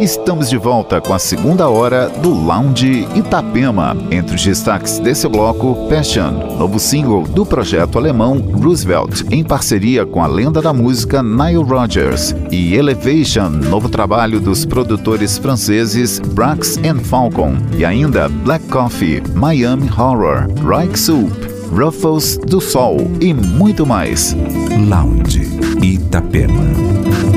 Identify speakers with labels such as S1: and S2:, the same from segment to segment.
S1: Estamos de volta com a segunda hora do Lounge Itapema. Entre os destaques desse bloco, Passion, novo single do projeto alemão Roosevelt, em parceria com a lenda da música Nile Rodgers, e Elevation, novo trabalho dos produtores franceses Brax and Falcon, e ainda Black Coffee, Miami Horror, Reich Soup, Ruffles do Sol e muito mais.
S2: Lounge Itapema.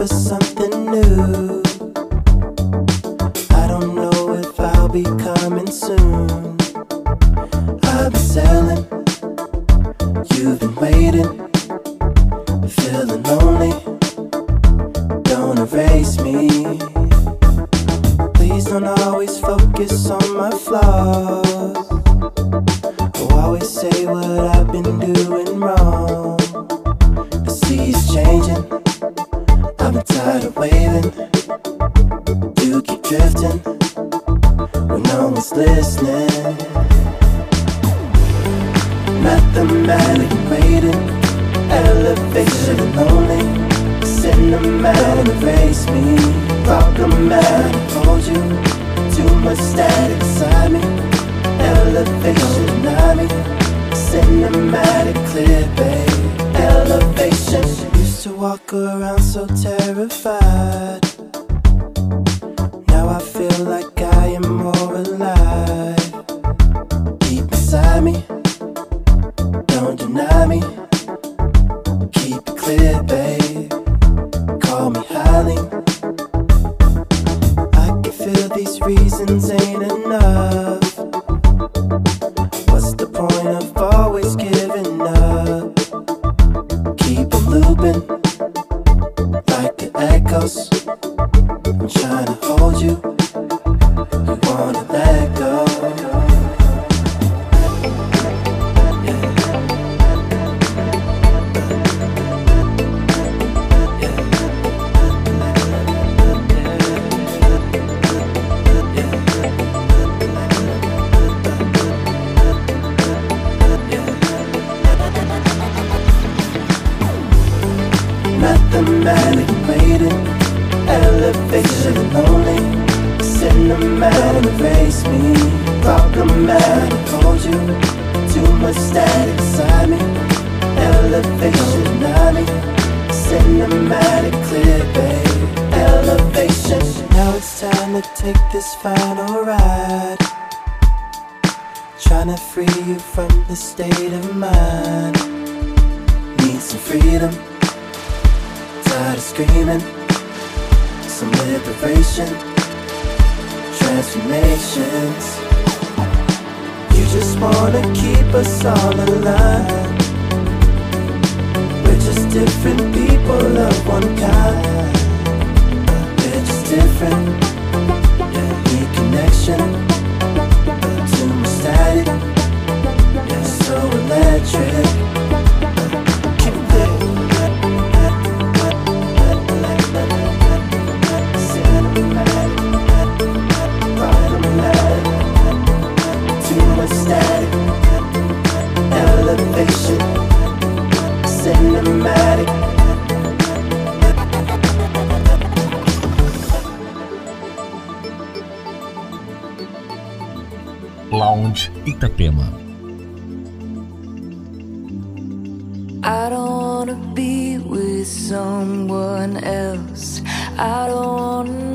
S2: for something new. I don't know if I'll be coming soon. I'll be selling. Itapema. I don't wanna be with someone else. I don't wanna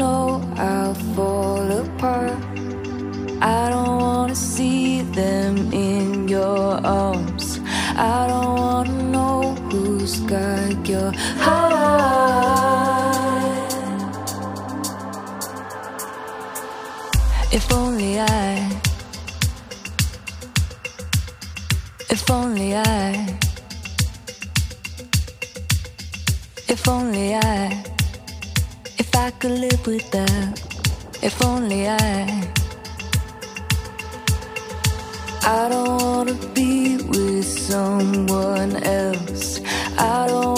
S3: if only I, if I could live with that. If only I, I don't wanna be with someone else. I
S4: don't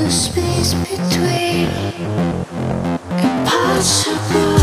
S4: the
S5: space
S4: between impossible.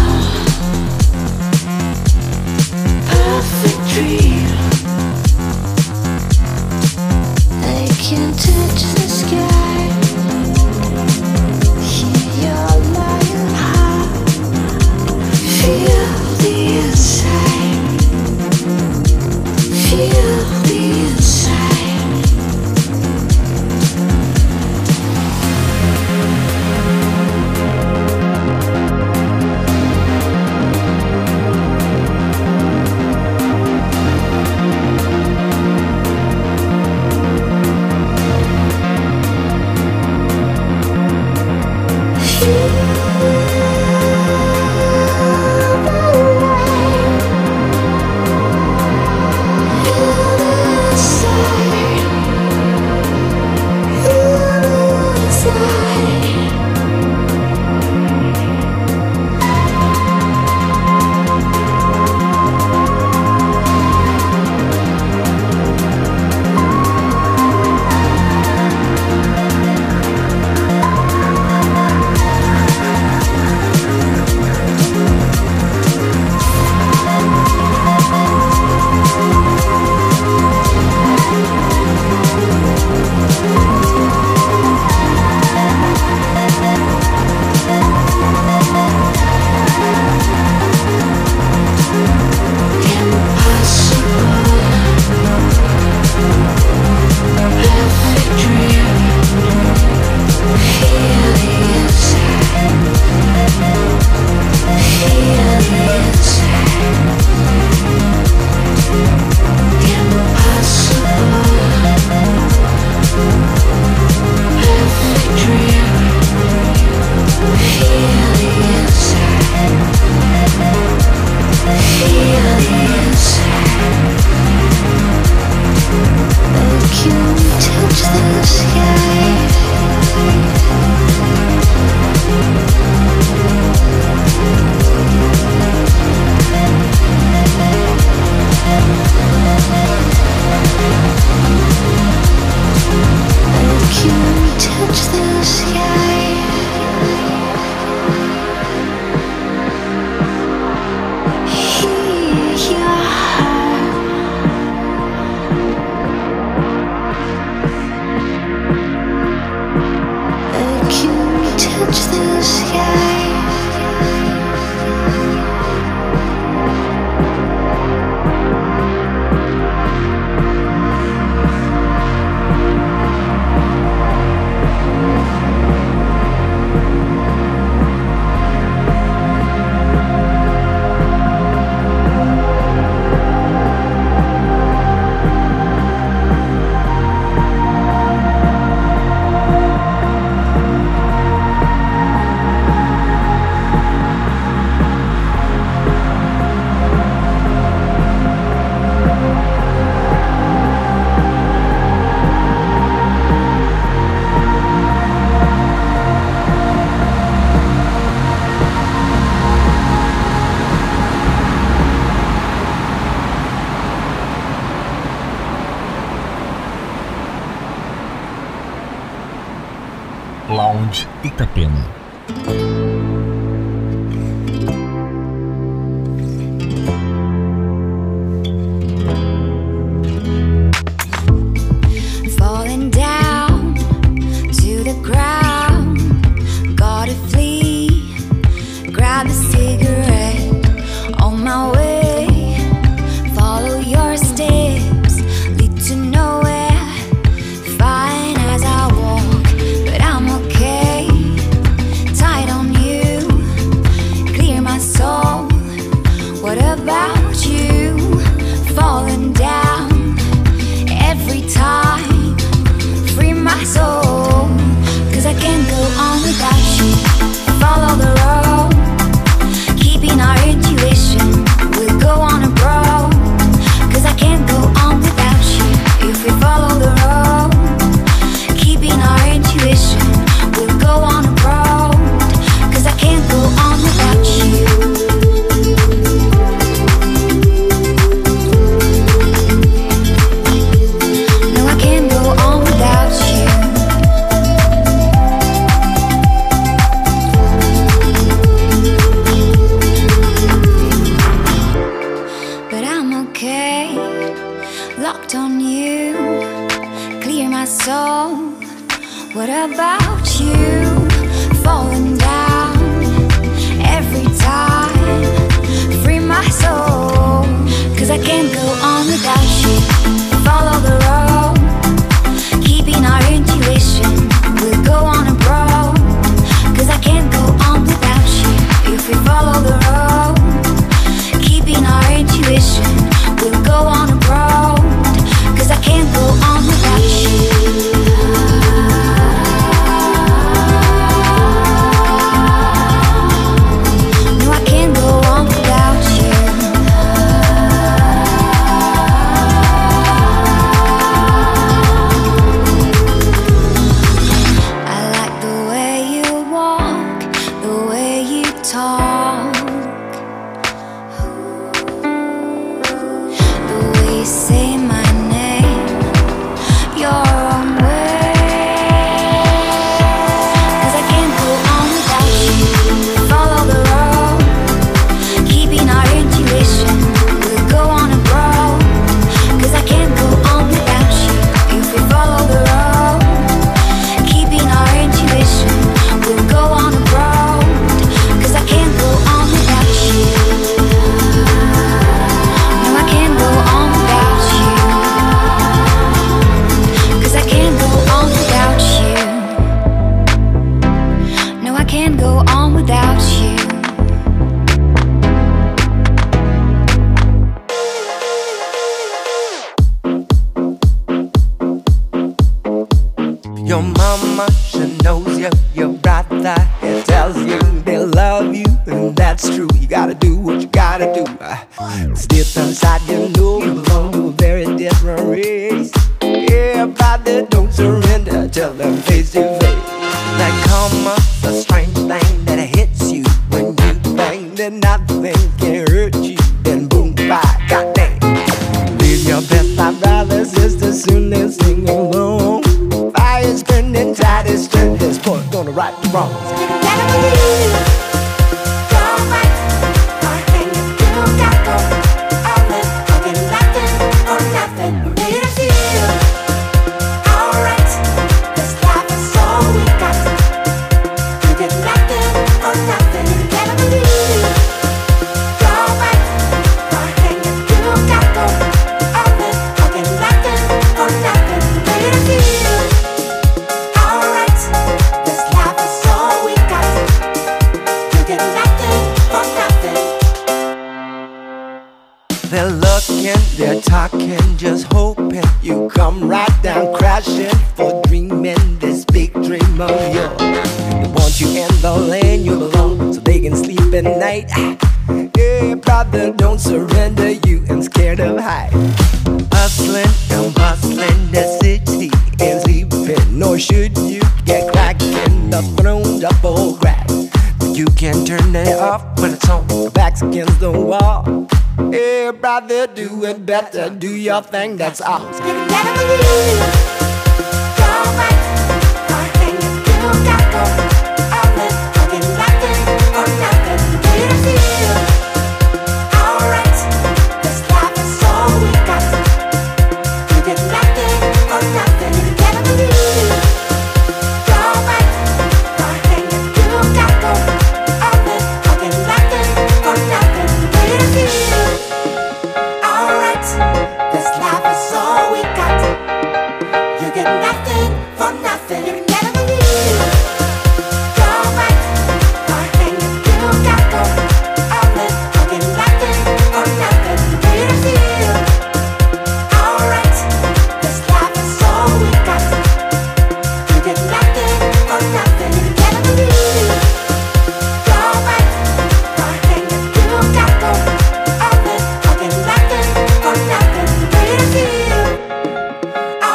S4: up, then that's
S3: out.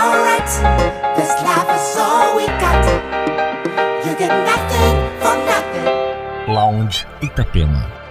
S3: alright. This life. You get nothing for nothing.
S6: Lounge Itapema.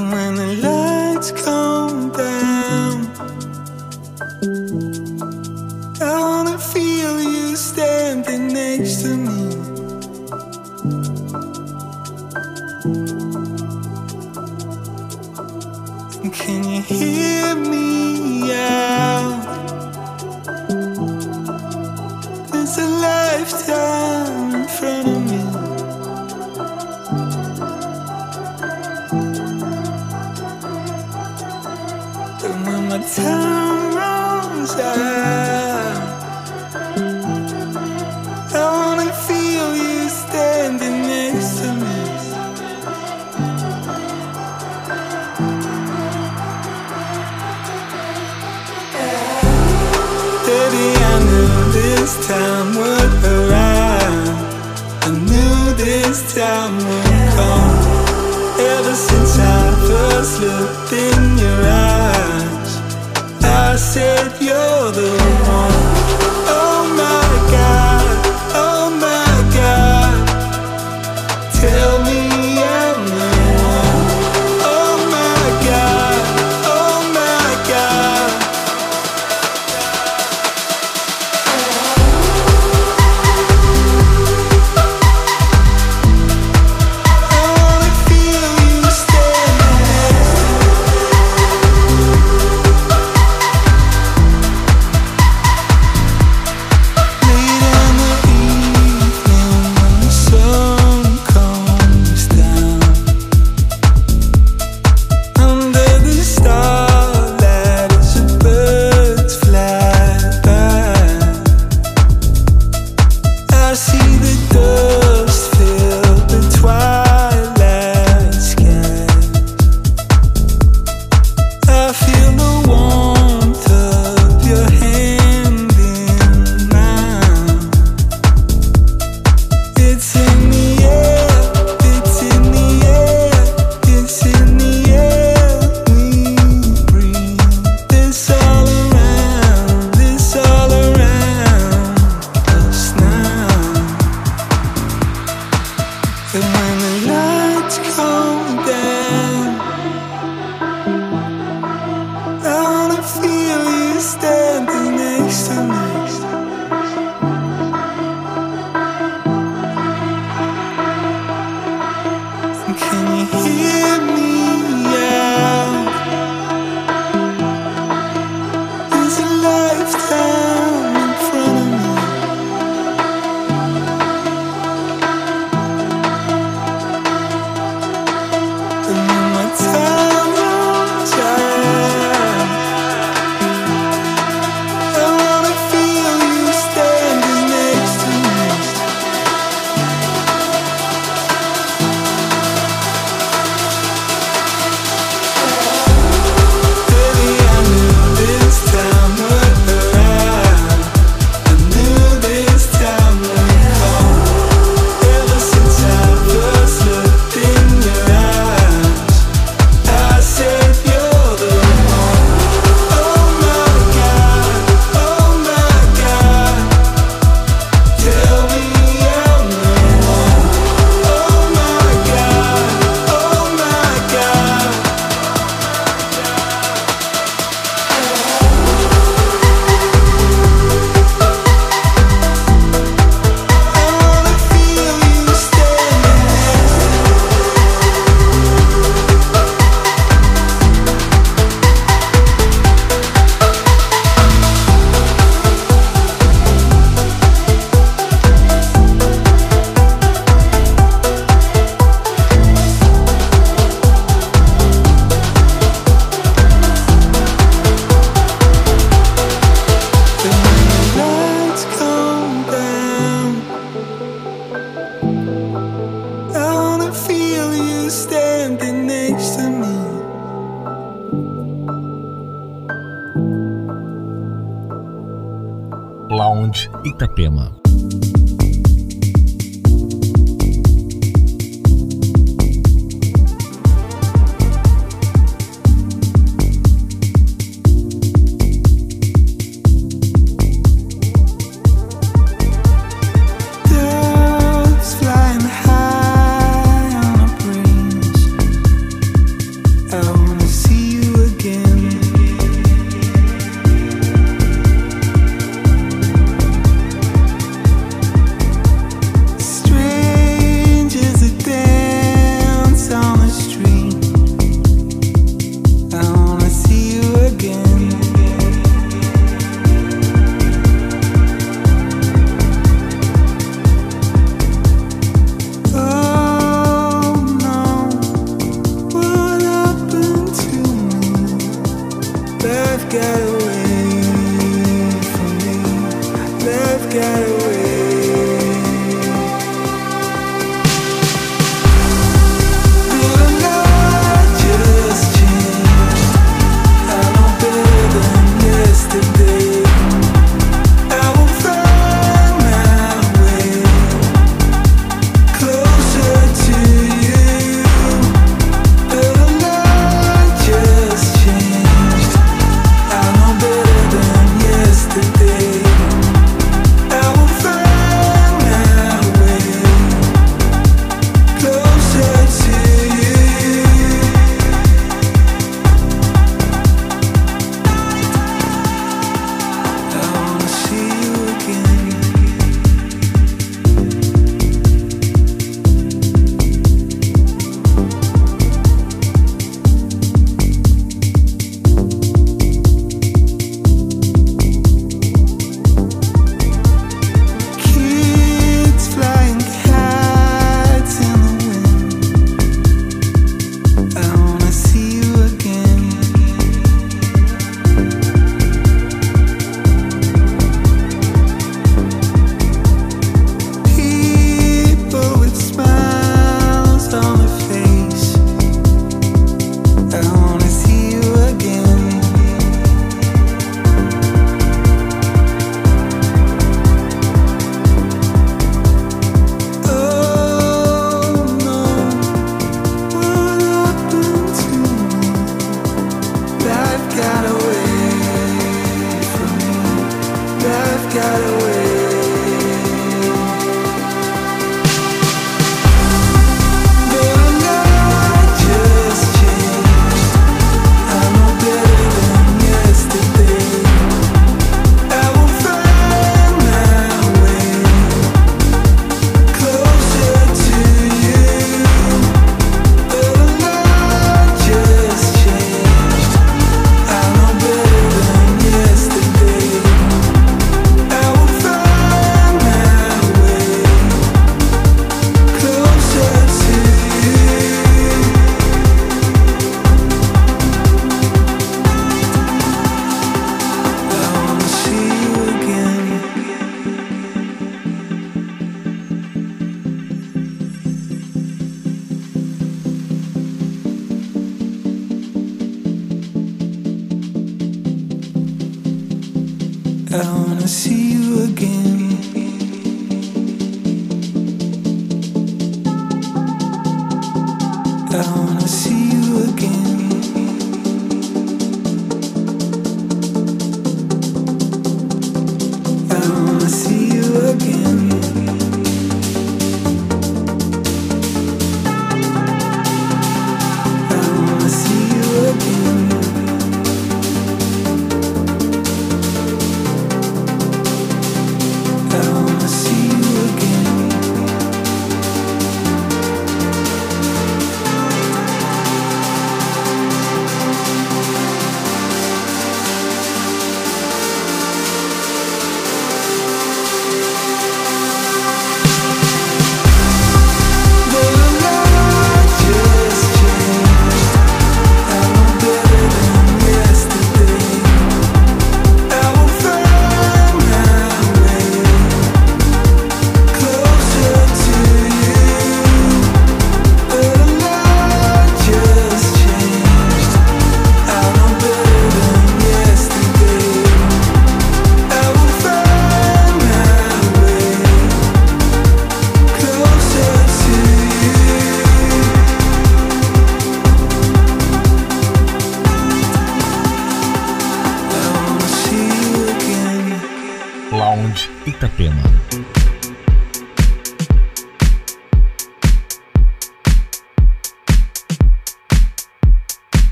S7: when the love.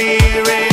S7: spirit.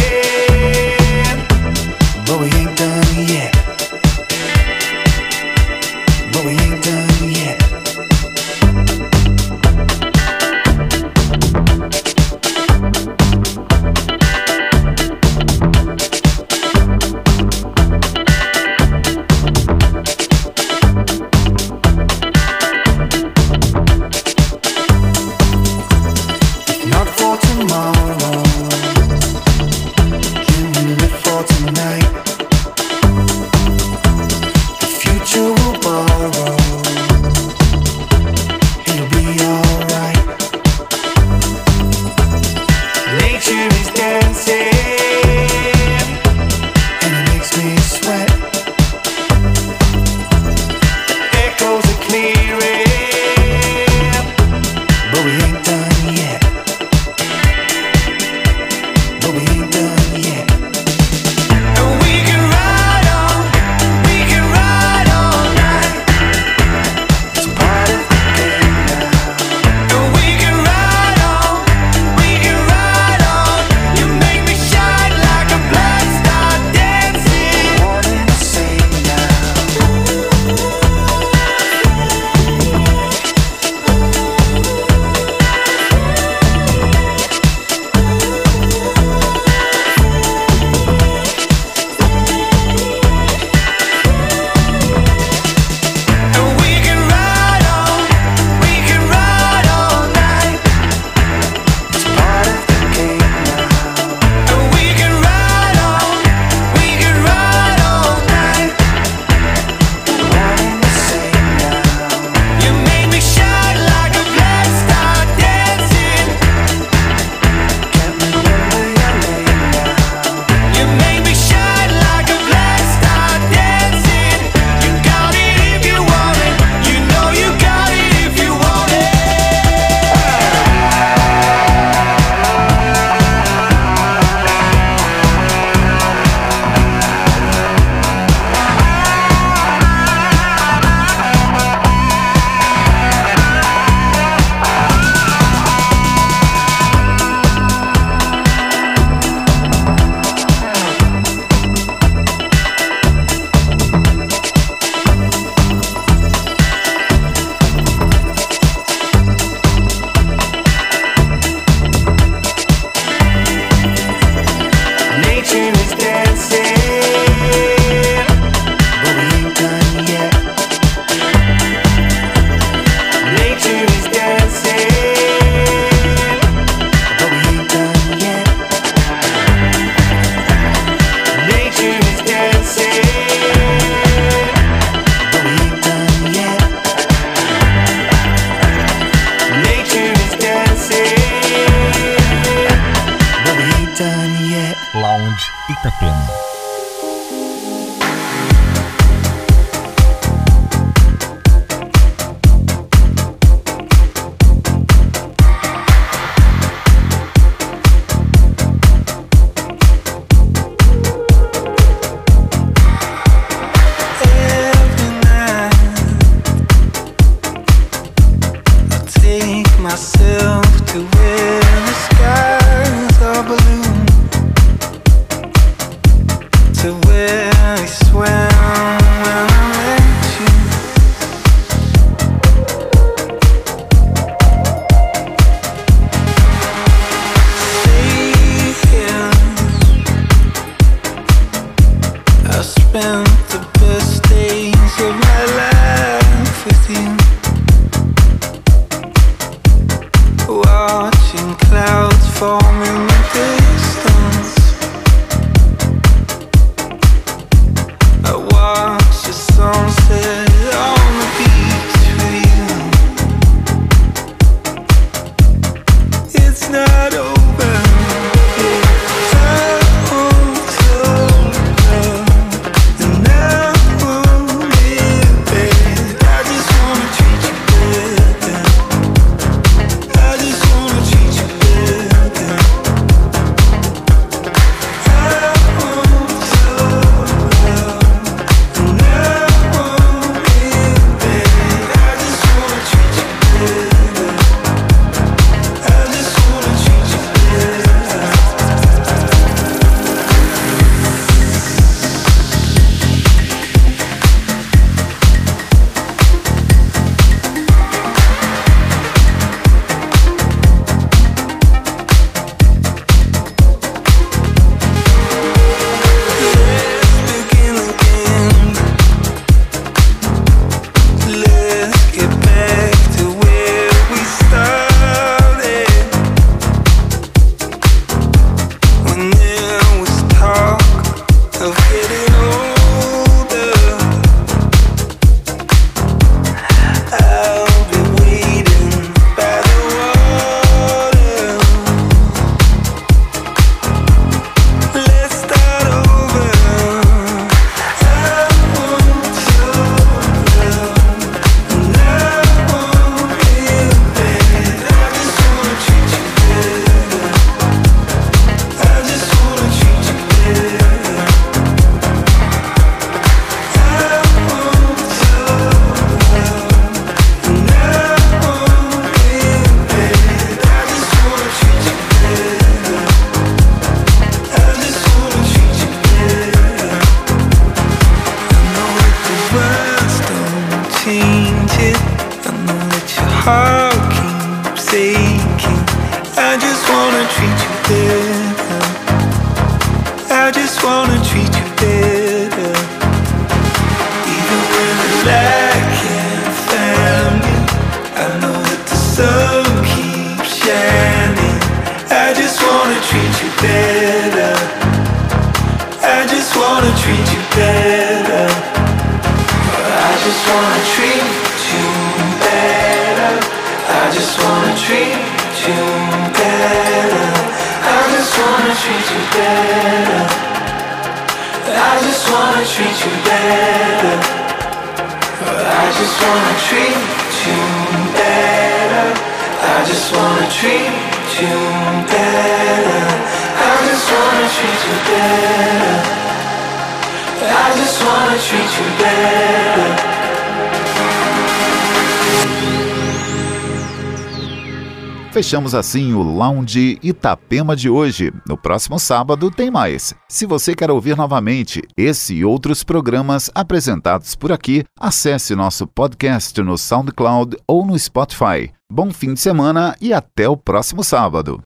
S1: Fechamos assim o Lounge Itapema de hoje. No próximo sábado tem mais. Se você quer ouvir novamente esse e outros programas apresentados por aqui, acesse nosso podcast no SoundCloud ou no Spotify. Bom fim de semana e até o próximo sábado.